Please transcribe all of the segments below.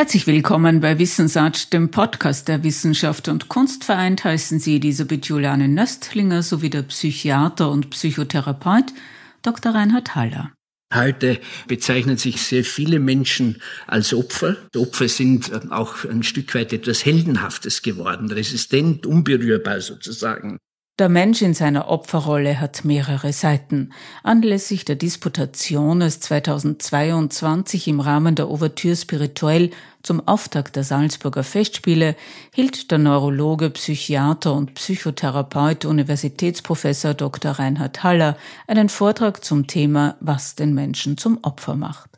Herzlich willkommen bei Wissensart, dem Podcast der Wissenschaft und Kunst vereint, heißen Sie Elisabeth Juliane Nöstlinger sowie der Psychiater und Psychotherapeut Dr. Reinhard Haller. Heute bezeichnen sich sehr viele Menschen als Opfer. Opfer sind auch ein Stück weit etwas Heldenhaftes geworden, resistent, unberührbar sozusagen. Der Mensch in seiner Opferrolle hat mehrere Seiten. Anlässlich der Disputation als 2022 im Rahmen der Ouvertüre Spirituell zum Auftakt der Salzburger Festspiele hielt der Neurologe, Psychiater und Psychotherapeut Universitätsprofessor Dr. Reinhard Haller einen Vortrag zum Thema Was den Menschen zum Opfer macht.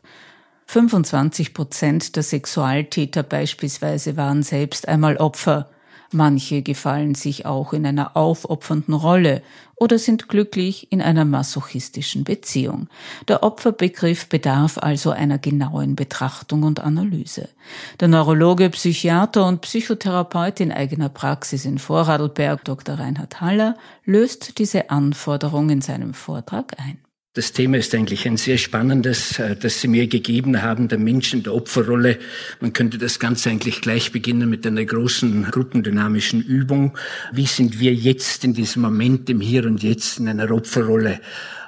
25 Prozent der Sexualtäter beispielsweise waren selbst einmal Opfer. Manche gefallen sich auch in einer aufopfernden Rolle oder sind glücklich in einer masochistischen Beziehung. Der Opferbegriff bedarf also einer genauen Betrachtung und Analyse. Der Neurologe, Psychiater und Psychotherapeut in eigener Praxis in Vorarlberg, Dr. Reinhard Haller, löst diese Anforderung in seinem Vortrag ein. Das Thema ist eigentlich ein sehr spannendes, äh, das Sie mir gegeben haben, der Mensch in der Opferrolle. Man könnte das Ganze eigentlich gleich beginnen mit einer großen gruppendynamischen Übung. Wie sind wir jetzt in diesem Moment, im Hier und Jetzt, in einer Opferrolle?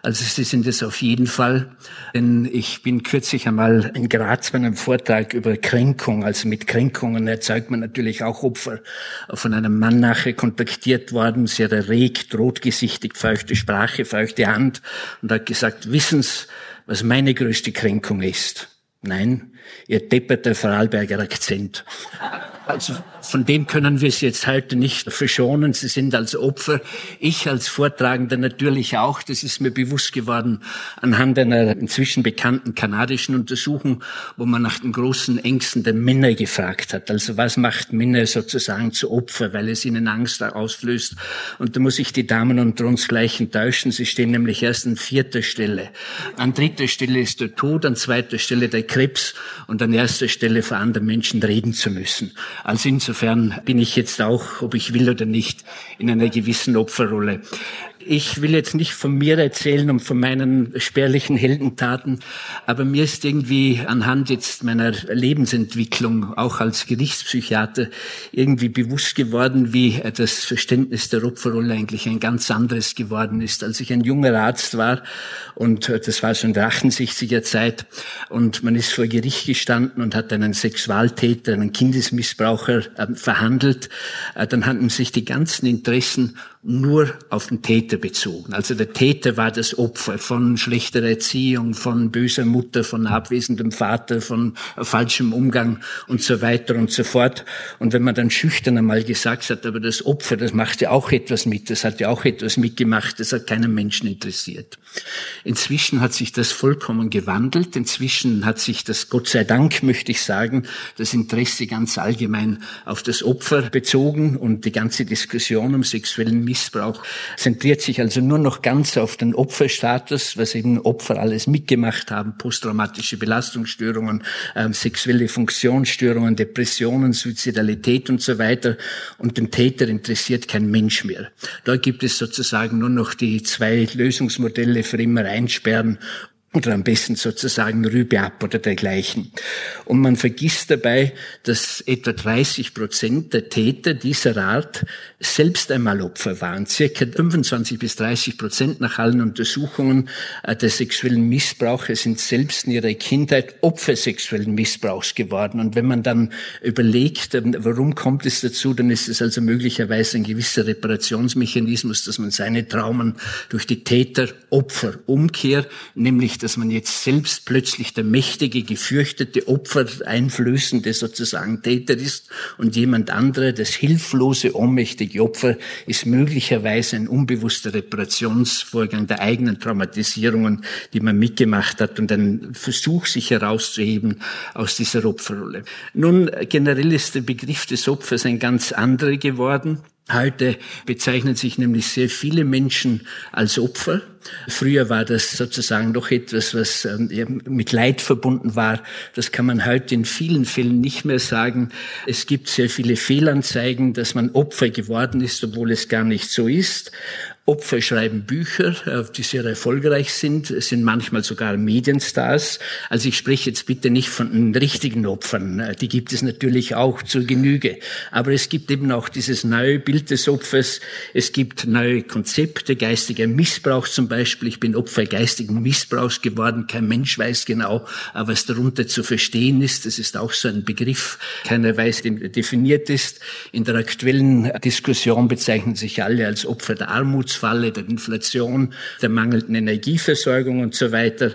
Also Sie sind es auf jeden Fall. Denn ich bin kürzlich einmal in Graz bei einem Vortrag über Kränkung. Also mit Kränkungen erzeugt man natürlich auch Opfer. Von einem Mann nachher kontaktiert worden, sehr erregt, rotgesichtig, feuchte Sprache, feuchte Hand und hat gesagt, wissen Sie, was meine größte Kränkung ist? Nein, Ihr depperter Vorarlberger Akzent. Also von dem können wir Sie jetzt heute nicht verschonen. Sie sind als Opfer, ich als Vortragender natürlich auch. Das ist mir bewusst geworden anhand einer inzwischen bekannten kanadischen Untersuchung, wo man nach den großen Ängsten der Männer gefragt hat. Also was macht Männer sozusagen zu Opfer, weil es ihnen Angst ausflößt. Und da muss ich die Damen unter uns gleich enttäuschen. Sie stehen nämlich erst an vierter Stelle. An dritter Stelle ist der Tod, an zweiter Stelle der Krebs und an erster Stelle vor anderen Menschen reden zu müssen. Also insofern bin ich jetzt auch, ob ich will oder nicht, in einer gewissen Opferrolle. Ich will jetzt nicht von mir erzählen und von meinen spärlichen Heldentaten, aber mir ist irgendwie anhand jetzt meiner Lebensentwicklung, auch als Gerichtspsychiater, irgendwie bewusst geworden, wie das Verständnis der Opferrolle eigentlich ein ganz anderes geworden ist. Als ich ein junger Arzt war, und das war so in der 68er Zeit, und man ist vor Gericht gestanden und hat einen Sexualtäter, einen Kindesmissbraucher äh, verhandelt, äh, dann hatten sich die ganzen Interessen nur auf den Täter bezogen. Also der Täter war das Opfer von schlechter Erziehung, von böser Mutter, von abwesendem Vater, von falschem Umgang und so weiter und so fort. Und wenn man dann schüchtern einmal gesagt hat, aber das Opfer, das macht ja auch etwas mit, das hat ja auch etwas mitgemacht, das hat keinen Menschen interessiert. Inzwischen hat sich das vollkommen gewandelt. Inzwischen hat sich das, Gott sei Dank, möchte ich sagen, das Interesse ganz allgemein auf das Opfer bezogen und die ganze Diskussion um sexuellen Missbrauch zentriert sich also nur noch ganz auf den Opferstatus, was eben Opfer alles mitgemacht haben, posttraumatische Belastungsstörungen, äh, sexuelle Funktionsstörungen, Depressionen, Suizidalität und so weiter. Und den Täter interessiert kein Mensch mehr. Da gibt es sozusagen nur noch die zwei Lösungsmodelle für immer einsperren oder am besten sozusagen Rübe ab oder dergleichen. Und man vergisst dabei, dass etwa 30 Prozent der Täter dieser Art selbst einmal Opfer waren. Circa 25 bis 30 Prozent nach allen Untersuchungen äh, der sexuellen Missbrauche sind selbst in ihrer Kindheit Opfer sexuellen Missbrauchs geworden. Und wenn man dann überlegt, ähm, warum kommt es dazu, dann ist es also möglicherweise ein gewisser Reparationsmechanismus, dass man seine Traumen durch die Täter-Opfer-Umkehr, nämlich dass man jetzt selbst plötzlich der mächtige, gefürchtete Opfer, einflößende sozusagen Täter ist und jemand andere, das hilflose, ohnmächtige Opfer, ist möglicherweise ein unbewusster Reparationsvorgang der eigenen Traumatisierungen, die man mitgemacht hat und ein Versuch, sich herauszuheben aus dieser Opferrolle. Nun, generell ist der Begriff des Opfers ein ganz anderer geworden. Heute bezeichnen sich nämlich sehr viele Menschen als Opfer. Früher war das sozusagen doch etwas, was ähm, mit Leid verbunden war. Das kann man heute in vielen Fällen nicht mehr sagen. Es gibt sehr viele Fehlanzeigen, dass man Opfer geworden ist, obwohl es gar nicht so ist. Opfer schreiben Bücher, äh, die sehr erfolgreich sind, sind manchmal sogar Medienstars. Also ich spreche jetzt bitte nicht von den richtigen Opfern, äh, die gibt es natürlich auch zur Genüge. Aber es gibt eben auch dieses neue Bild des Opfers. Es gibt neue Konzepte, geistiger Missbrauch zum Beispiel. Ich bin Opfer geistigen Missbrauchs geworden. Kein Mensch weiß genau, was darunter zu verstehen ist. Das ist auch so ein Begriff. Keiner weiß, der definiert ist. In der aktuellen Diskussion bezeichnen sich alle als Opfer der Armut Armutsfalle, der Inflation, der mangelnden Energieversorgung und so weiter.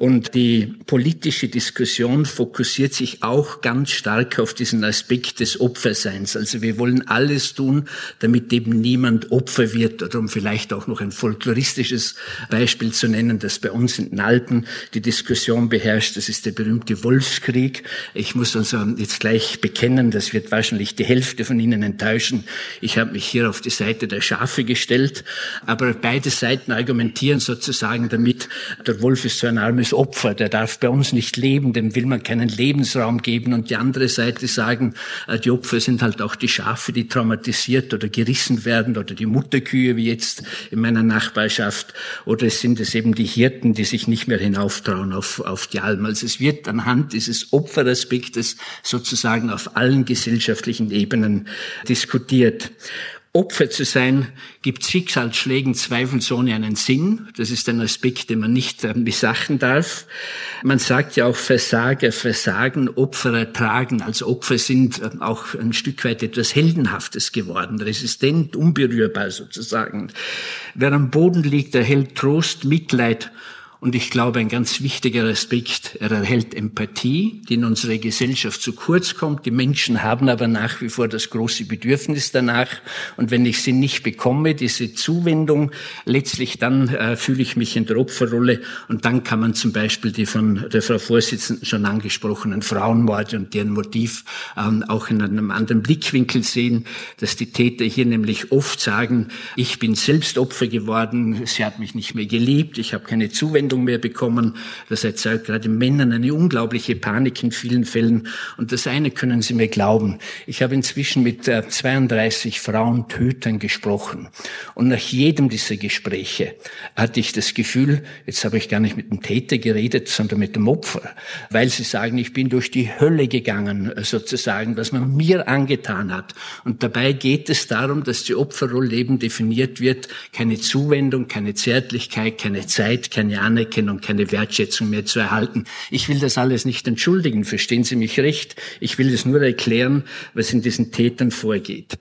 Und die politische Diskussion fokussiert sich auch ganz stark auf diesen Aspekt des Opferseins. Also wir wollen alles tun, damit eben niemand Opfer wird. Oder um vielleicht auch noch ein folkloristisches Beispiel zu nennen, das bei uns in den Alpen die Diskussion beherrscht. Das ist der berühmte Wolfskrieg. Ich muss also jetzt gleich bekennen, das wird wahrscheinlich die Hälfte von Ihnen enttäuschen. Ich habe mich hier auf die Seite der Schafe gestellt. Aber beide Seiten argumentieren sozusagen damit, der Wolf ist so ein armes als Opfer, der darf bei uns nicht leben, dem will man keinen Lebensraum geben. Und die andere Seite sagen, äh, die Opfer sind halt auch die Schafe, die traumatisiert oder gerissen werden oder die Mutterkühe, wie jetzt in meiner Nachbarschaft. Oder es sind es eben die Hirten, die sich nicht mehr hinauftrauen auf, auf die Alm. Also es wird anhand dieses Opferaspektes sozusagen auf allen gesellschaftlichen Ebenen diskutiert. Opfer zu sein, gibt Schicksalsschlägen zweifelsohne einen Sinn. Das ist ein Aspekt, den man nicht äh, missachten darf. Man sagt ja auch Versager versagen, Opfer ertragen. Also Opfer sind äh, auch ein Stück weit etwas Heldenhaftes geworden, resistent, unberührbar sozusagen. Wer am Boden liegt, erhält Trost, Mitleid und ich glaube, ein ganz wichtiger Aspekt, er erhält Empathie, die in unserer Gesellschaft zu kurz kommt. Die Menschen haben aber nach wie vor das große Bedürfnis danach. Und wenn ich sie nicht bekomme, diese Zuwendung, letztlich dann äh, fühle ich mich in der Opferrolle. Und dann kann man zum Beispiel die von der Frau Vorsitzenden schon angesprochenen Frauenmorde und deren Motiv ähm, auch in einem anderen Blickwinkel sehen, dass die Täter hier nämlich oft sagen, ich bin selbst Opfer geworden, sie hat mich nicht mehr geliebt, ich habe keine Zuwendung Zuwendung mehr bekommen. Das erzeugt gerade Männern eine unglaubliche Panik in vielen Fällen. Und das eine können Sie mir glauben. Ich habe inzwischen mit 32 äh, Frauentötern gesprochen. Und nach jedem dieser Gespräche hatte ich das Gefühl, jetzt habe ich gar nicht mit dem Täter geredet, sondern mit dem Opfer. Weil sie sagen, ich bin durch die Hölle gegangen, sozusagen, was man mir angetan hat. Und dabei geht es darum, dass die Opferrolle eben definiert wird. Keine Zuwendung, keine Zärtlichkeit, keine Zeit, keine Anerkennung Anerkennung, keine Wertschätzung mehr zu erhalten. Ich will das alles nicht entschuldigen, verstehen Sie mich recht. Ich will es nur erklären, was in diesen Tätern vorgeht.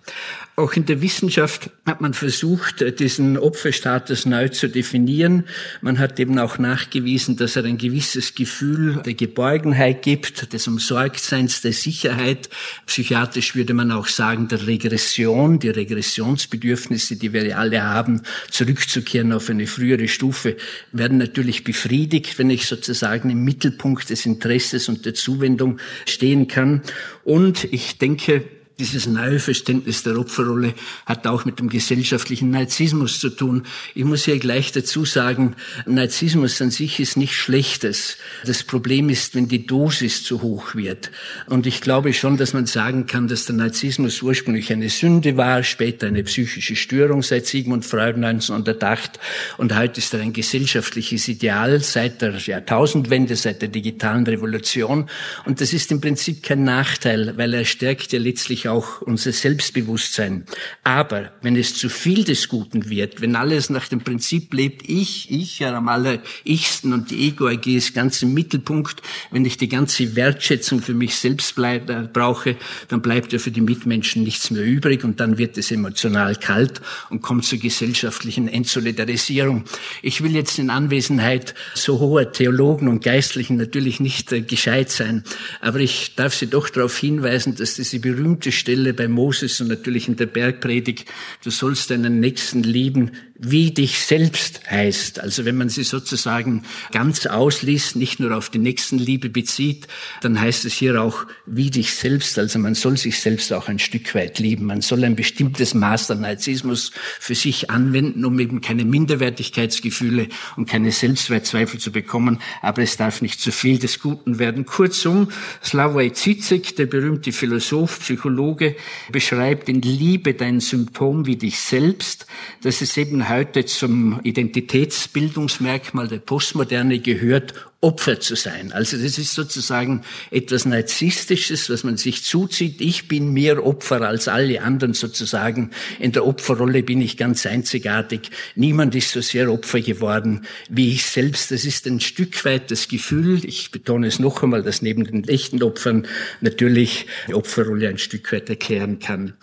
Auch in der Wissenschaft hat man versucht, diesen Opferstatus neu zu definieren. Man hat eben auch nachgewiesen, dass er ein gewisses Gefühl der Geborgenheit gibt, des Umsorgtseins, der Sicherheit. Psychiatrisch würde man auch sagen, der Regression, die Regressionsbedürfnisse, die wir alle haben, zurückzukehren auf eine frühere Stufe, werden natürlich befriedigt, wenn ich sozusagen im Mittelpunkt des Interesses und der Zuwendung stehen kann. Und ich denke, dieses neue Verständnis der Opferrolle hat auch mit dem gesellschaftlichen Narzissmus zu tun. Ich muss hier gleich dazu sagen, Narzissmus an sich ist nichts Schlechtes. Das Problem ist, wenn die Dosis zu hoch wird. Und ich glaube schon, dass man sagen kann, dass der Narzissmus ursprünglich eine Sünde war, später eine psychische Störung seit Sigmund Freud 1908. Und heute ist er ein gesellschaftliches Ideal seit der Jahrtausendwende, seit der digitalen Revolution. Und das ist im Prinzip kein Nachteil, weil er stärkt ja letztlich auch unser Selbstbewusstsein. Aber wenn es zu viel des Guten wird, wenn alles nach dem Prinzip lebt, ich, ich ja am allerichsten und die Ego-AG ist ganz im Mittelpunkt, wenn ich die ganze Wertschätzung für mich selbst bleib, äh, brauche, dann bleibt ja für die Mitmenschen nichts mehr übrig und dann wird es emotional kalt und kommt zur gesellschaftlichen Entsolidarisierung. Ich will jetzt in Anwesenheit so hoher Theologen und Geistlichen natürlich nicht äh, gescheit sein, aber ich darf Sie doch darauf hinweisen, dass diese berühmte Bibelstelle bei Moses und natürlich in der Bergpredigt, du sollst deinen Nächsten lieben wie dich selbst heißt. Also wenn man sie sozusagen ganz ausliest, nicht nur auf die Nächstenliebe bezieht, dann heißt es hier auch wie dich selbst. Also man soll sich selbst auch ein Stück weit lieben. Man soll ein bestimmtes Maß an Narzissmus für sich anwenden, um eben keine Minderwertigkeitsgefühle und keine Selbstwertzweifel zu bekommen. Aber es darf nicht zu viel des Guten werden. Kurzum, Slavoj Zizek, der berühmte Philosoph, Psychologe, beschreibt in Liebe dein Symptom wie dich selbst. Das ist eben heute zum Identitätsbildungsmerkmal der Postmoderne gehört, Opfer zu sein. Also das ist sozusagen etwas Narzisstisches, was man sich zuzieht. Ich bin mehr Opfer als alle anderen sozusagen. In der Opferrolle bin ich ganz einzigartig. Niemand ist so sehr Opfer geworden wie ich selbst. Das ist ein Stück weit das Gefühl, ich betone es noch einmal, dass neben den echten Opfern natürlich die Opferrolle ein Stück weit erklären kann.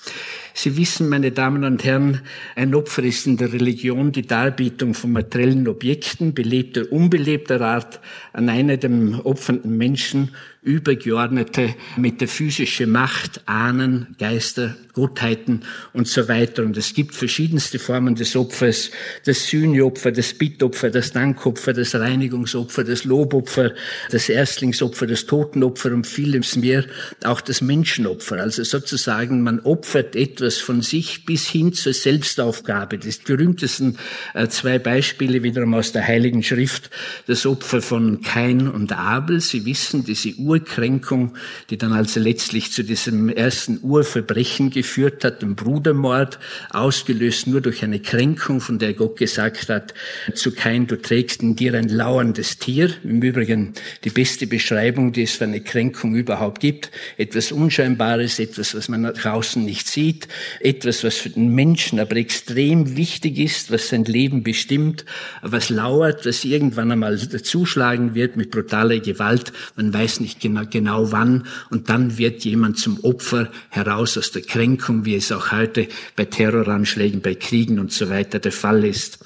Sie wissen, meine Damen und Herren, ein Opfer ist in der Religion die Darbietung von materiellen Objekten, belebter, unbelebter Art, an einer dem opfernden Menschen übergeordnete metaphysische Macht, Ahnen, Geister, Gottheiten und so weiter. Und es gibt verschiedenste Formen des Opfers, das Sühneopfer, das Bittopfer, das Dankopfer, das Reinigungsopfer, das Lobopfer, das Erstlingsopfer, das Totenopfer und vieles mehr, auch das Menschenopfer. Also sozusagen, man opfert etwas von sich bis hin zur Selbstaufgabe. Das berühmtesten äh, zwei Beispiele wiederum aus der Heiligen Schrift, das Opfer von Kain und Abel. Sie wissen, diese Urkränkung, die dann also letztlich zu diesem ersten Urverbrechen geführt hat, dem Brudermord, ausgelöst nur durch eine Kränkung, von der Gott gesagt hat, zu Kain, du trägst in dir ein lauerndes Tier. Im Übrigen die beste Beschreibung, die es für eine Kränkung überhaupt gibt. Etwas Unscheinbares, etwas, was man nach außen nicht sieht, etwas, was für den Menschen aber extrem wichtig ist, was sein Leben bestimmt, was lauert, was irgendwann einmal dazuschlagen wird mit brutaler Gewalt. Man weiß nicht genau, genau wann. Und dann wird jemand zum Opfer heraus aus der Kränkung, wie es auch heute bei Terroranschlägen, bei Kriegen und so weiter der Fall ist.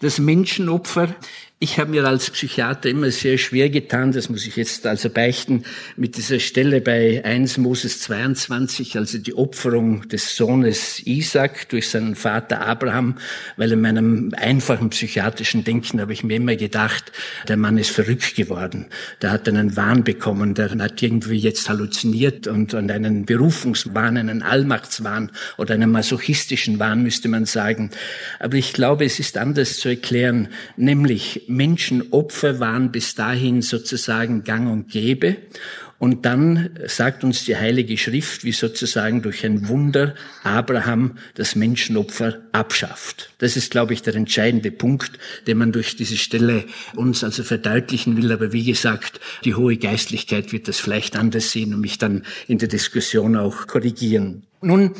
Das Menschenopfer ich habe mir als Psychiater immer sehr schwer getan, das muss ich jetzt also beichten, mit dieser Stelle bei 1 Moses 22, also die Opferung des Sohnes Isaac durch seinen Vater Abraham, weil in meinem einfachen psychiatrischen Denken habe ich mir immer gedacht, der Mann ist verrückt geworden, der hat einen Wahn bekommen, der hat irgendwie jetzt halluziniert und, einen Berufungswahn, einen Allmachtswahn oder einen masochistischen Wahn, müsste man sagen. Aber ich glaube, es ist anders zu erklären, nämlich Menschenopfer waren bis dahin sozusagen gang und gäbe. Und dann sagt uns die Heilige Schrift, wie sozusagen durch ein Wunder Abraham das Menschenopfer abschafft. Das ist, glaube ich, der entscheidende Punkt, den man durch diese Stelle uns also verdeutlichen will. Aber wie gesagt, die hohe Geistlichkeit wird das vielleicht anders sehen und mich dann in der Diskussion auch korrigieren. Nun,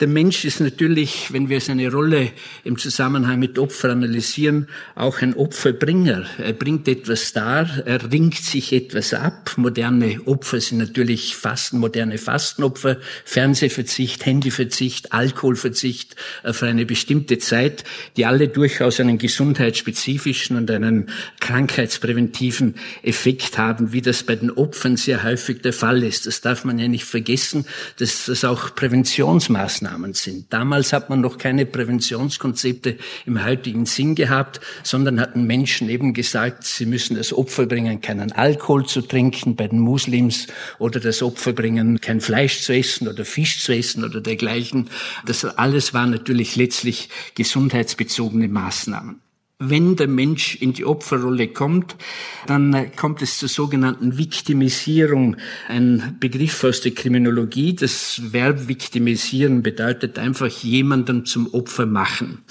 der Mensch ist natürlich, wenn wir seine Rolle im Zusammenhang mit Opfer analysieren, auch ein Opferbringer. Er bringt etwas dar, er ringt sich etwas ab. Moderne Opfer sind natürlich Fasten, moderne Fastenopfer, Fernsehverzicht, Handyverzicht, Alkoholverzicht äh, für eine bestimmte Zeit, die alle durchaus einen gesundheitsspezifischen und einen krankheitspräventiven Effekt haben, wie das bei den Opfern sehr häufig der Fall ist. Das darf man ja nicht vergessen, dass das auch Präventionsmaßnahmen sind. Damals hat man noch keine Präventionskonzepte im heutigen Sinn gehabt, sondern hatten Menschen eben gesagt, sie müssen das Opfer bringen, keinen Alkohol zu trinken bei den Muslims oder das Opfer bringen, kein Fleisch zu essen oder Fisch zu essen oder dergleichen. Das alles waren natürlich letztlich gesundheitsbezogene Maßnahmen. Wenn der Mensch in die Opferrolle kommt, dann kommt es zur sogenannten Viktimisierung. Ein Begriff aus der Kriminologie. Das Verb viktimisieren bedeutet einfach jemanden zum Opfer machen.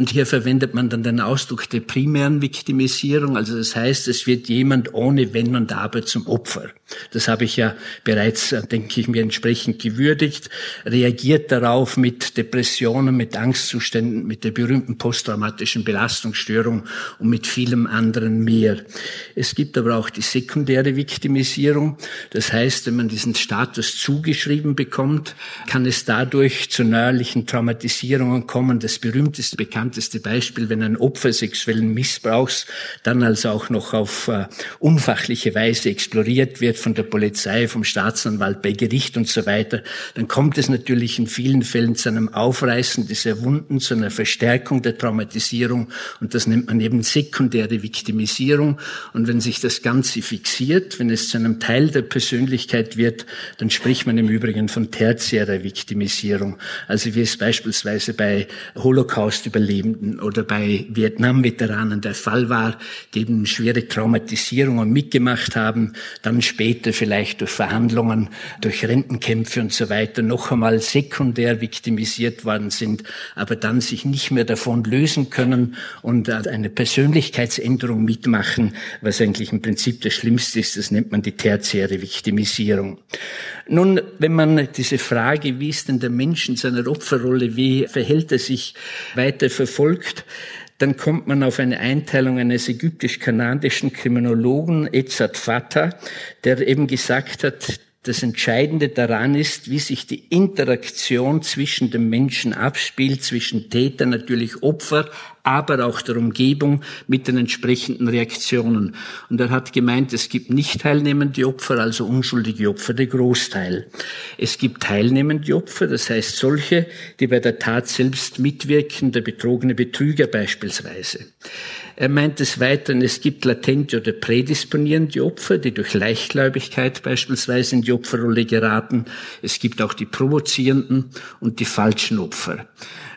Und hier verwendet man dann den Ausdruck der primären Viktimisierung. Also das heißt, es wird jemand ohne Wenn und Aber zum Opfer. Das habe ich ja bereits, äh, denke ich mir, entsprechend gewürdigt. Reagiert darauf mit Depressionen, mit Angstzuständen, mit der berühmten posttraumatischen Belastungsstörung und mit vielem anderen mehr. Es gibt aber auch die sekundäre Viktimisierung. Das heißt, wenn man diesen Status zugeschrieben bekommt, kann es dadurch zu neuerlichen Traumatisierungen kommen. Das berühmteste, bekannteste bekannteste Beispiel, wenn ein Opfer sexuellen Missbrauchs dann also auch noch auf uh, unfachliche Weise exploriert wird von der Polizei, vom Staatsanwalt, bei Gericht und so weiter, dann kommt es natürlich in vielen Fällen zu einem Aufreißen dieser Wunden, zu einer Verstärkung der Traumatisierung und das nennt man eben sekundäre Viktimisierung. Und wenn sich das Ganze fixiert, wenn es zu einem Teil der Persönlichkeit wird, dann spricht man im Übrigen von tertiärer Viktimisierung. Also wie es beispielsweise bei Holocaust-Überlebenden oder bei Vietnam-Veteranen der Fall war, die eben schwere Traumatisierungen mitgemacht haben, dann später vielleicht durch Verhandlungen, durch Rentenkämpfe und so weiter noch einmal sekundär viktimisiert worden sind, aber dann sich nicht mehr davon lösen können und eine Persönlichkeitsänderung mitmachen, was eigentlich im Prinzip das Schlimmste ist, das nennt man die tertiäre Viktimisierung. Nun, wenn man diese Frage, wie ist denn der Mensch in seiner Opferrolle, wie verhält er sich, weiter verfolgt, dann kommt man auf eine Einteilung eines ägyptisch-kanadischen Kriminologen, Edzard Fatah, der eben gesagt hat, das Entscheidende daran ist, wie sich die Interaktion zwischen dem Menschen abspielt, zwischen Täter, natürlich Opfer, aber auch der Umgebung mit den entsprechenden Reaktionen. Und er hat gemeint, es gibt nicht teilnehmende Opfer, also unschuldige Opfer, der Großteil. Es gibt teilnehmende Opfer, das heißt solche, die bei der Tat selbst mitwirken, der betrogene Betrüger beispielsweise. Er meint des Weiteren, es gibt latente oder prädisponierende Opfer, die durch Leichtgläubigkeit beispielsweise in die Opferrolle geraten. Es gibt auch die provozierenden und die falschen Opfer.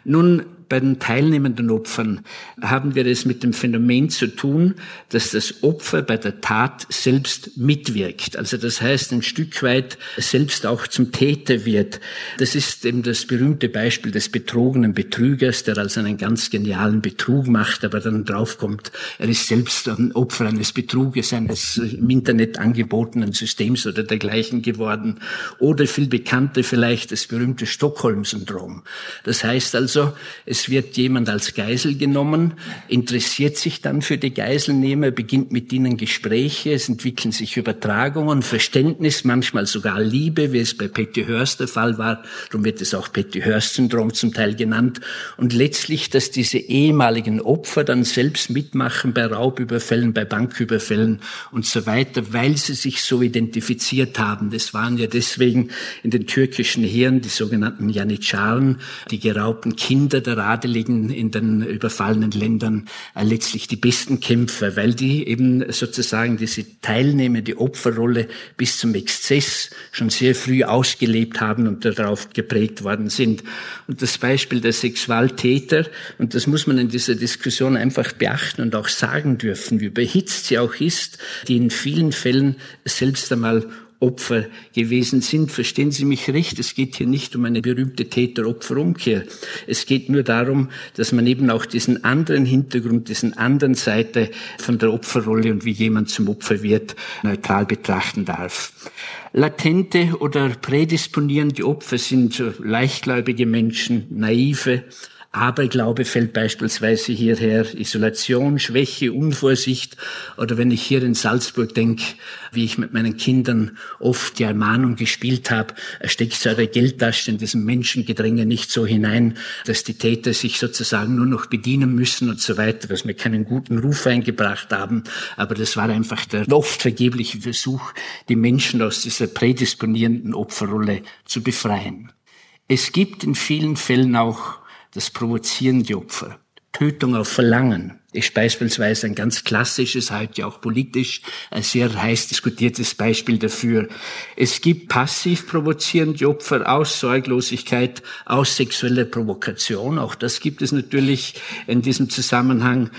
Nun bei den teilnehmenden Opfern haben wir es mit dem Phänomen zu tun, dass das Opfer bei der Tat selbst mitwirkt. Also das heißt, ein Stück weit selbst auch zum Täter wird. Das ist eben das berühmte Beispiel des betrogenen Betrügers, der also einen ganz genialen Betrug macht, aber dann draufkommt, er ist selbst ein Opfer eines Betruges, eines im Internet angebotenen Systems oder dergleichen geworden. Oder viel bekannter vielleicht das berühmte Stockholm-Syndrom. Das heißt also, es es wird jemand als Geisel genommen, interessiert sich dann für die Geiselnehmer, beginnt mit ihnen Gespräche, es entwickeln sich Übertragungen, Verständnis, manchmal sogar Liebe, wie es bei Petty Hearst der Fall war. Darum wird es auch Petty Hearst Syndrom zum Teil genannt. Und letztlich, dass diese ehemaligen Opfer dann selbst mitmachen bei Raubüberfällen, bei Banküberfällen und so weiter, weil sie sich so identifiziert haben. Das waren ja deswegen in den türkischen Heeren die sogenannten Janitscharen, die geraubten Kinder der Adeligen in den überfallenen Ländern äh, letztlich die besten Kämpfer, weil die eben sozusagen diese teilnehmende Opferrolle bis zum Exzess schon sehr früh ausgelebt haben und darauf geprägt worden sind. Und das Beispiel der Sexualtäter, und das muss man in dieser Diskussion einfach beachten und auch sagen dürfen, wie überhitzt sie auch ist, die in vielen Fällen selbst einmal Opfer gewesen sind. Verstehen Sie mich recht, es geht hier nicht um eine berühmte Täter-Opfer-Umkehr. Es geht nur darum, dass man eben auch diesen anderen Hintergrund, diesen anderen Seite von der Opferrolle und wie jemand zum Opfer wird, neutral betrachten darf. Latente oder prädisponierende Opfer sind leichtgläubige Menschen, naive, Aberglaube fällt beispielsweise hierher, Isolation, Schwäche, Unvorsicht. Oder wenn ich hier in Salzburg denke, wie ich mit meinen Kindern oft die Ermahnung gespielt habe, steckt eure Geldtasche in diesem Menschengedränge nicht so hinein, dass die Täter sich sozusagen nur noch bedienen müssen und so weiter, was mir keinen guten Ruf eingebracht haben. Aber das war einfach der oft vergebliche Versuch, die Menschen aus dieser prädisponierenden Opferrolle zu befreien. Es gibt in vielen Fällen auch das provozierende Opfer. Tötung auf Verlangen ist beispielsweise ein ganz klassisches, heute ja auch politisch, ein sehr heiß diskutiertes Beispiel dafür. Es gibt passiv provozierende Opfer aus Sorglosigkeit, aus sexueller Provokation. Auch das gibt es natürlich in diesem Zusammenhang.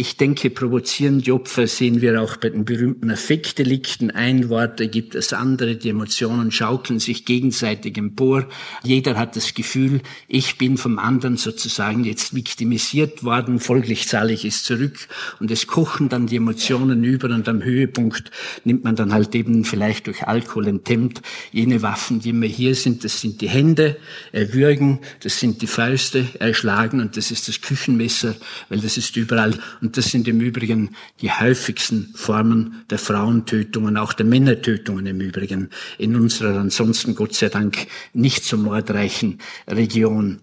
Ich denke, provozierende Opfer sehen wir auch bei den berühmten Affektdelikten. Ein Wort ergibt das andere. Die Emotionen schaukeln sich gegenseitig empor. Jeder hat das Gefühl, ich bin vom anderen sozusagen jetzt viktimisiert worden. Folglich zahle ich es ins Zurück und es kochen dann die Emotionen über und am Höhepunkt nimmt man dann halt eben vielleicht durch Alkohol enthemmt jene Waffen, die immer hier sind. Das sind die Hände, erwürgen, das sind die Fäuste, erschlagen und das ist das Küchenmesser, weil das ist überall und das sind im Übrigen die häufigsten Formen der Frauentötungen, auch der Männertötungen im Übrigen in unserer ansonsten Gott sei Dank nicht so mordreichen Region.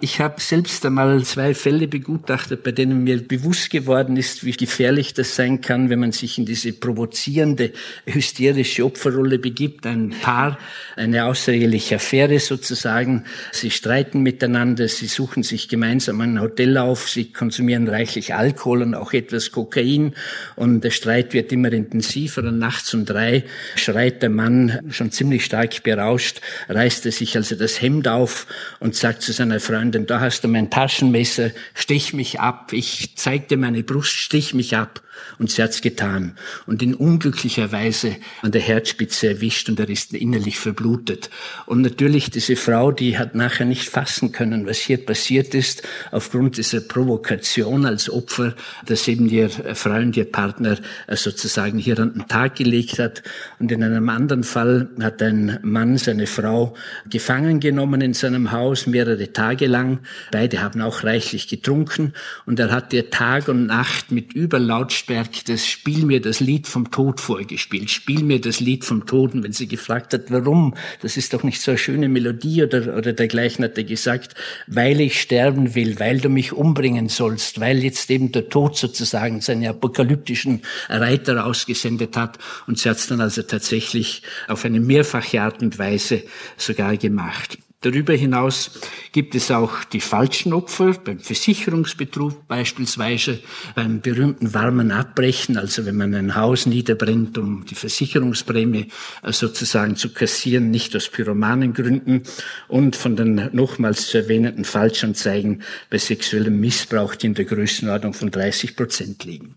Ich habe selbst einmal zwei Fälle begutachtet, bei denen mir bewusst geworden ist, wie gefährlich das sein kann, wenn man sich in diese provozierende, hysterische Opferrolle begibt. Ein Paar, eine außereheliche Affäre sozusagen. Sie streiten miteinander, sie suchen sich gemeinsam ein Hotel auf, sie konsumieren reichlich Alkohol und auch etwas Kokain und der Streit wird immer intensiver und nachts um drei schreit der Mann schon ziemlich stark berauscht, reißt er sich also das Hemd auf und sagt zu seiner Freundin, da hast du mein Taschenmesser, stich mich ab, ich zeig meine Brust, stich mich ab. Und sie hat's getan und in unglücklicher Weise an der Herzspitze erwischt und er ist innerlich verblutet. Und natürlich diese Frau, die hat nachher nicht fassen können, was hier passiert ist, aufgrund dieser Provokation als Opfer, dass eben ihr Freund, ihr Partner sozusagen hier an den Tag gelegt hat. Und in einem anderen Fall hat ein Mann seine Frau gefangen genommen in seinem Haus mehrere Tage lang. Beide haben auch reichlich getrunken und er hat ihr Tag und Nacht mit Überlautstärke Berg das Spiel mir das Lied vom Tod vorgespielt. Spiel mir das Lied vom Toten. Wenn sie gefragt hat, warum, das ist doch nicht so eine schöne Melodie oder, oder dergleichen, hat er gesagt, weil ich sterben will, weil du mich umbringen sollst, weil jetzt eben der Tod sozusagen seine apokalyptischen Reiter ausgesendet hat. Und sie hat es dann also tatsächlich auf eine mehrfache Art und Weise sogar gemacht. Darüber hinaus gibt es auch die falschen Opfer, beim Versicherungsbetrug beispielsweise, beim berühmten warmen Abbrechen, also wenn man ein Haus niederbrennt, um die Versicherungsprämie äh, sozusagen zu kassieren, nicht aus Pyromanengründen und von den nochmals zu erwähnenden Falschanzeigen bei sexuellem Missbrauch, die in der Größenordnung von 30 Prozent liegen.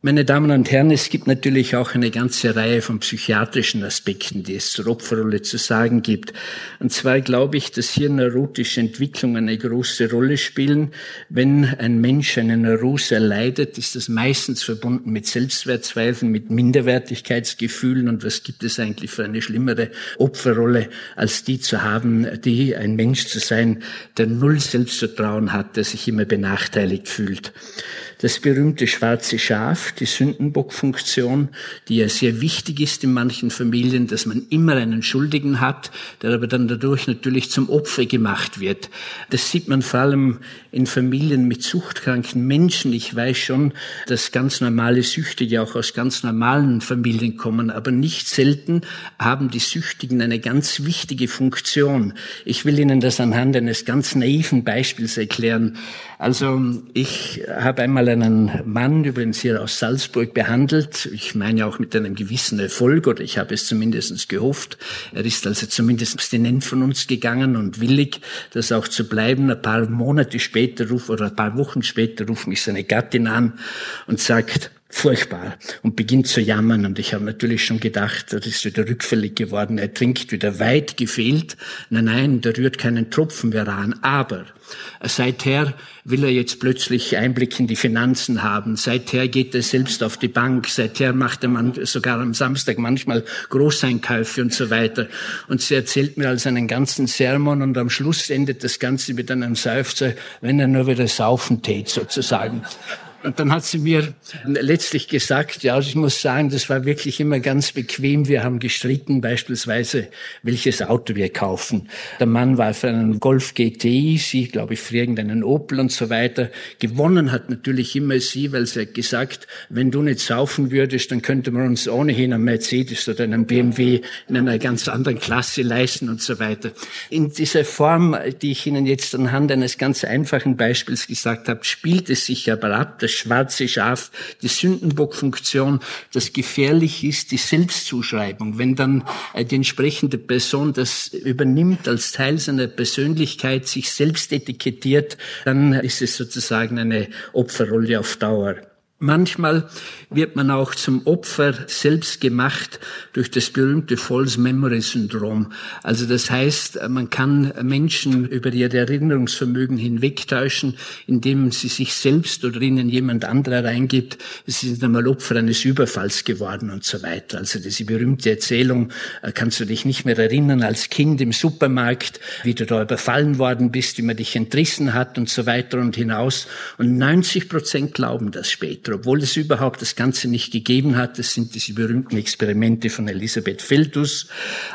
Meine Damen und Herren, es gibt natürlich auch eine ganze Reihe von psychiatrischen Aspekten, die es zur Opferrolle zu sagen gibt. Und zwar glaube ich, dass hier neurotische Entwicklungen eine große Rolle spielen. Wenn ein Mensch eine Neurose erleidet, ist das meistens verbunden mit Selbstwertzweifeln, mit Minderwertigkeitsgefühlen. Und was gibt es eigentlich für eine schlimmere Opferrolle, als die zu haben, die ein Mensch zu sein, der null Selbstvertrauen hat, der sich immer benachteiligt fühlt das berühmte schwarze Schaf, die Sündenbockfunktion, die ja sehr wichtig ist in manchen Familien, dass man immer einen Schuldigen hat, der aber dann dadurch natürlich zum Opfer gemacht wird. Das sieht man vor allem in Familien mit suchtkranken Menschen. Ich weiß schon, dass ganz normale Süchtige auch aus ganz normalen Familien kommen, aber nicht selten haben die Süchtigen eine ganz wichtige Funktion. Ich will Ihnen das anhand eines ganz naiven Beispiels erklären. Also ich habe einmal einen Mann, übrigens hier aus Salzburg, behandelt. Ich meine auch mit einem gewissen Erfolg, oder ich habe es zumindest gehofft. Er ist also zumindest abstinent von uns gegangen und willig, das auch zu bleiben. Ein paar Monate später ruf, oder ein paar Wochen später ruft mich seine Gattin an und sagt, furchtbar und beginnt zu jammern. Und ich habe natürlich schon gedacht, das ist wieder rückfällig geworden. Er trinkt wieder weit gefehlt. Nein, nein, da rührt keinen Tropfen mehr an. Aber seither will er jetzt plötzlich Einblick in die Finanzen haben. Seither geht er selbst auf die Bank. Seither macht er sogar am Samstag manchmal Großeinkäufe und so weiter. Und sie erzählt mir also einen ganzen Sermon und am Schluss endet das Ganze mit einem Seufzer, wenn er nur wieder saufen tät sozusagen. Und dann hat sie mir letztlich gesagt, ja, ich muss sagen, das war wirklich immer ganz bequem. Wir haben gestritten, beispielsweise, welches Auto wir kaufen. Der Mann war für einen Golf GTI, sie, glaube ich, für irgendeinen Opel und so weiter. Gewonnen hat natürlich immer sie, weil sie hat gesagt, wenn du nicht saufen würdest, dann könnte man uns ohnehin einen Mercedes oder einen BMW in einer ganz anderen Klasse leisten und so weiter. In dieser Form, die ich Ihnen jetzt anhand eines ganz einfachen Beispiels gesagt habe, spielt es sich aber ab, das schwarze Schaf, die Sündenbockfunktion, das gefährlich ist, die Selbstzuschreibung. Wenn dann äh, die entsprechende Person das übernimmt als Teil seiner Persönlichkeit, sich selbst etikettiert, dann ist es sozusagen eine Opferrolle auf Dauer. Manchmal wird man auch zum Opfer selbst gemacht durch das berühmte False Memory Syndrom. Also das heißt, man kann Menschen über ihr Erinnerungsvermögen hinwegtäuschen, indem sie sich selbst oder ihnen jemand anderer reingibt, sie sind einmal Opfer eines Überfalls geworden und so weiter. Also diese berühmte Erzählung, äh, kannst du dich nicht mehr erinnern als Kind im Supermarkt, wie du da überfallen worden bist, wie man dich entrissen hat und so weiter und hinaus. Und 90 Prozent glauben das später obwohl es überhaupt das Ganze nicht gegeben hat. Das sind diese berühmten Experimente von Elisabeth Feldus.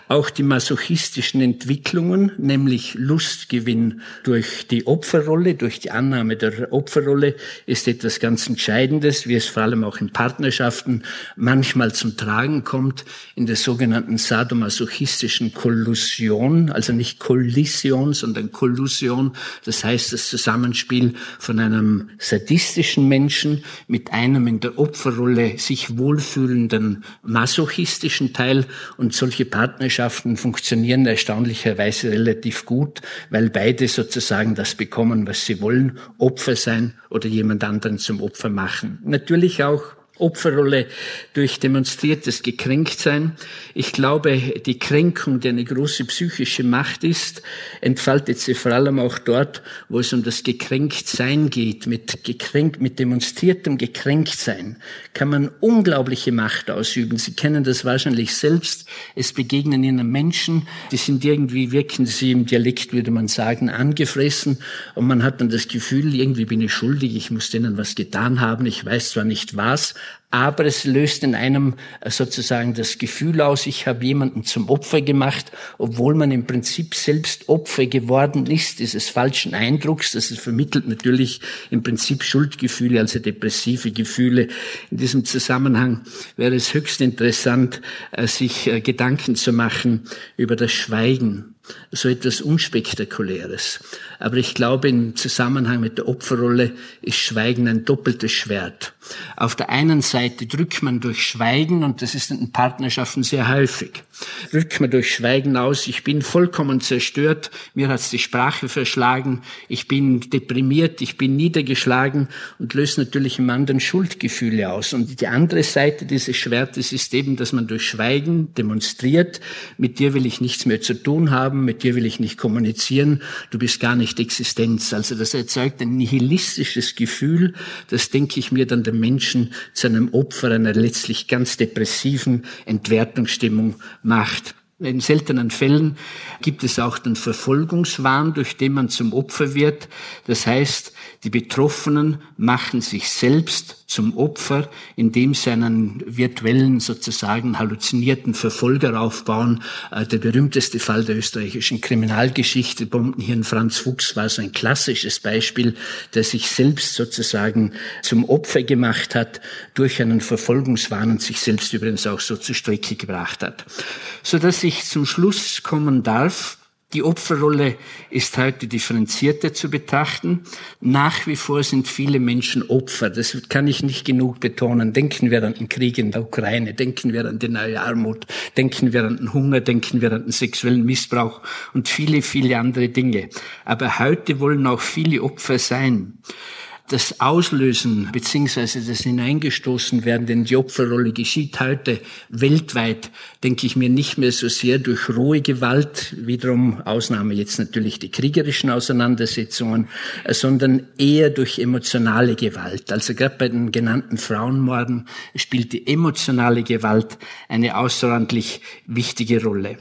Auch die masochistischen Entwicklungen, nämlich Lustgewinn durch die Opferrolle, durch die Annahme der Opferrolle, ist etwas ganz Entscheidendes, wie es vor allem auch in Partnerschaften manchmal zum Tragen kommt, in der sogenannten sadomasochistischen Kollusion, also nicht Kollision, sondern Kollusion. Das heißt, das Zusammenspiel von einem sadistischen Menschen mit mit einem in der Opferrolle sich wohlfühlenden masochistischen Teil und solche Partnerschaften funktionieren erstaunlicherweise relativ gut, weil beide sozusagen das bekommen, was sie wollen, Opfer sein oder jemand anderen zum Opfer machen. Natürlich auch Opferrolle durch demonstriertes Gekränktsein. Ich glaube, die Kränkung, die eine große psychische Macht ist, entfaltet sie vor allem auch dort, wo es um das Gekränktsein geht. Mit gekränkt, mit demonstriertem Gekränktsein kann man unglaubliche Macht ausüben. Sie kennen das wahrscheinlich selbst. Es begegnen Ihnen Menschen, die sind irgendwie, wirken sie im Dialekt, würde man sagen, angefressen. Und man hat dann das Gefühl, irgendwie bin ich schuldig, ich muss denen was getan haben, ich weiß zwar nicht was, aber es löst in einem äh, sozusagen das Gefühl aus, ich habe jemanden zum Opfer gemacht, obwohl man im Prinzip selbst Opfer geworden ist, dieses falschen Eindrucks. Das vermittelt natürlich im Prinzip Schuldgefühle, also depressive Gefühle. In diesem Zusammenhang wäre es höchst interessant, äh, sich äh, Gedanken zu machen über das Schweigen so etwas Unspektakuläres. Aber ich glaube, im Zusammenhang mit der Opferrolle ist Schweigen ein doppeltes Schwert. Auf der einen Seite drückt man durch Schweigen, und das ist in Partnerschaften sehr häufig, drückt man durch Schweigen aus, ich bin vollkommen zerstört, mir hat's die Sprache verschlagen, ich bin deprimiert, ich bin niedergeschlagen und löst natürlich im anderen Schuldgefühle aus. Und die andere Seite dieses Schwertes ist eben, dass man durch Schweigen demonstriert, mit dir will ich nichts mehr zu tun haben, mit dir will ich nicht kommunizieren, du bist gar nicht Existenz. Also das erzeugt ein nihilistisches Gefühl, das denke ich mir dann der Menschen zu einem Opfer einer letztlich ganz depressiven Entwertungsstimmung macht. In seltenen Fällen gibt es auch den Verfolgungswahn, durch den man zum Opfer wird. Das heißt, die Betroffenen machen sich selbst zum Opfer, indem sie einen virtuellen, sozusagen halluzinierten Verfolger aufbauen. Äh, der berühmteste Fall der österreichischen Kriminalgeschichte, Bombenhirn Franz Fuchs, war so ein klassisches Beispiel, der sich selbst sozusagen zum Opfer gemacht hat durch einen Verfolgungswahn und sich selbst übrigens auch so zur Strecke gebracht hat. So dass ich zum Schluss kommen darf, die Opferrolle ist heute differenzierter zu betrachten. Nach wie vor sind viele Menschen Opfer. Das kann ich nicht genug betonen. Denken wir an den Krieg in der Ukraine, denken wir an die neue Armut, denken wir an den Hunger, denken wir an den sexuellen Missbrauch und viele, viele andere Dinge. Aber heute wollen auch viele Opfer sein das Auslösen beziehungsweise das Hineingestoßen werden in die Opferrolle geschieht heute weltweit, denke ich mir, nicht mehr so sehr durch rohe Gewalt, wiederum Ausnahme jetzt natürlich die kriegerischen Auseinandersetzungen, sondern eher durch emotionale Gewalt. Also gerade bei den genannten Frauenmorden spielt die emotionale Gewalt eine außerordentlich wichtige Rolle.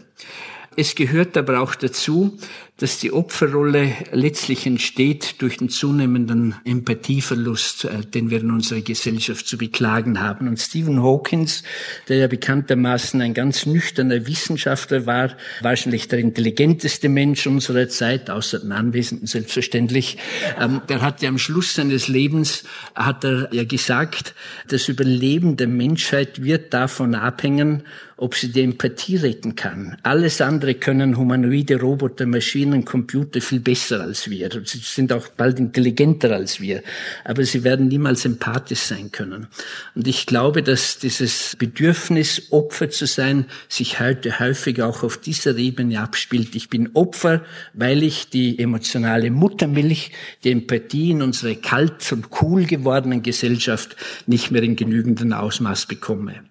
Es gehört aber auch dazu, dass die Opferrolle letztlich entsteht durch den zunehmenden Empathieverlust, äh, den wir in unserer Gesellschaft zu beklagen haben. Und Stephen Hawkins, der ja bekanntermaßen ein ganz nüchterner Wissenschaftler war, wahrscheinlich der intelligenteste Mensch unserer Zeit, außer den Anwesenden selbstverständlich, ähm, der hat ja am Schluss seines Lebens, hat er ja gesagt, das Überleben der Menschheit wird davon abhängen, ob sie die Empathie retten kann. Alles andere können humanoide Roboter, Maschinen, spielen Computer viel besser als wir. Sie sind auch bald intelligenter als wir. Aber sie werden niemals empathisch sein können. Und ich glaube, dass dieses Bedürfnis, Opfer zu sein, sich heute häufig auch auf dieser Ebene abspielt. Ich bin Opfer, weil ich die emotionale Muttermilch, die Empathie in unserer kalt und cool gewordenen Gesellschaft nicht mehr in genügendem Ausmaß bekomme.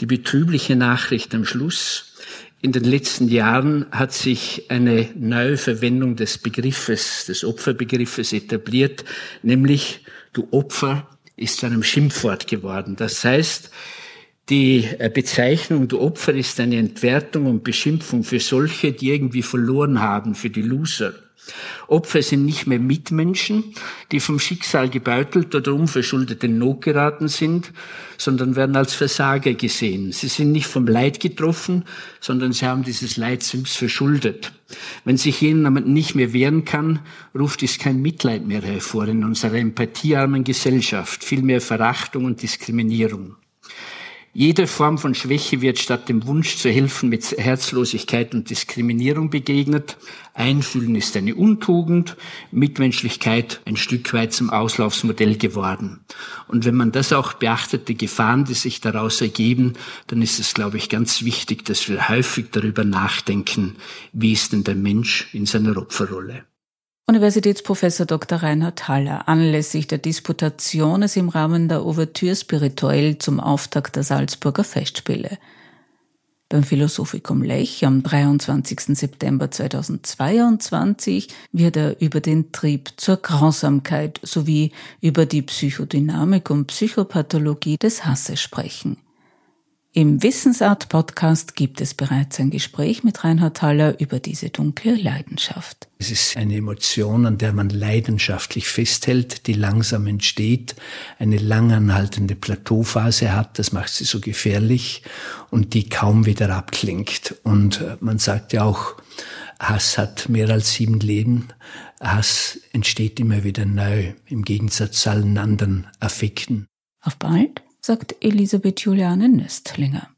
Die betrübliche Nachricht am Schluss. In den letzten Jahren hat sich eine neue Verwendung des Begriffes, des Opferbegriffes etabliert, nämlich du Opfer ist zu einem Schimpfwort geworden. Das heißt, die Bezeichnung du Opfer ist eine Entwertung und Beschimpfung für solche, die irgendwie verloren haben, für die Loser. Opfer sind nicht mehr Mitmenschen, die vom Schicksal gebeutelt oder unverschuldet in Not geraten sind, sondern werden als Versager gesehen. Sie sind nicht vom Leid getroffen, sondern sie haben dieses Leid selbst verschuldet. Wenn sich jemand nicht mehr wehren kann, ruft es kein Mitleid mehr hervor in unserer empathiearmen Gesellschaft, vielmehr Verachtung und Diskriminierung. Jede Form von Schwäche wird statt dem Wunsch zu helfen mit Herzlosigkeit und Diskriminierung begegnet. Einfühlen ist eine Untugend, Mitmenschlichkeit ein Stück weit zum Auslaufsmodell geworden. Und wenn man das auch beachtet, die Gefahren, die sich daraus ergeben, dann ist es, glaube ich, ganz wichtig, dass wir häufig darüber nachdenken, wie ist denn der Mensch in seiner Opferrolle. Universitätsprofessor Dr. Reinhard Haller anlässlich der Disputationes im Rahmen der Ouverture spirituell zum Auftakt der Salzburger Festspiele. Beim Philosophikum Lech am 23. September 2022 wird er über den Trieb zur Grausamkeit sowie über die Psychodynamik und Psychopathologie des Hasses sprechen. Im Wissensart-Podcast gibt es bereits ein Gespräch mit Reinhard Haller über diese dunkle Leidenschaft. Es ist eine Emotion, an der man leidenschaftlich festhält, die langsam entsteht, eine langanhaltende Plateauphase hat, das macht sie so gefährlich und die kaum wieder abklingt. Und äh, man sagt ja auch, Hass hat mehr als sieben Leben. Hass entsteht immer wieder neu, im Gegensatz zu allen anderen Affekten. Auf bald! Sagt Elisabeth Juliane Nöstlinger.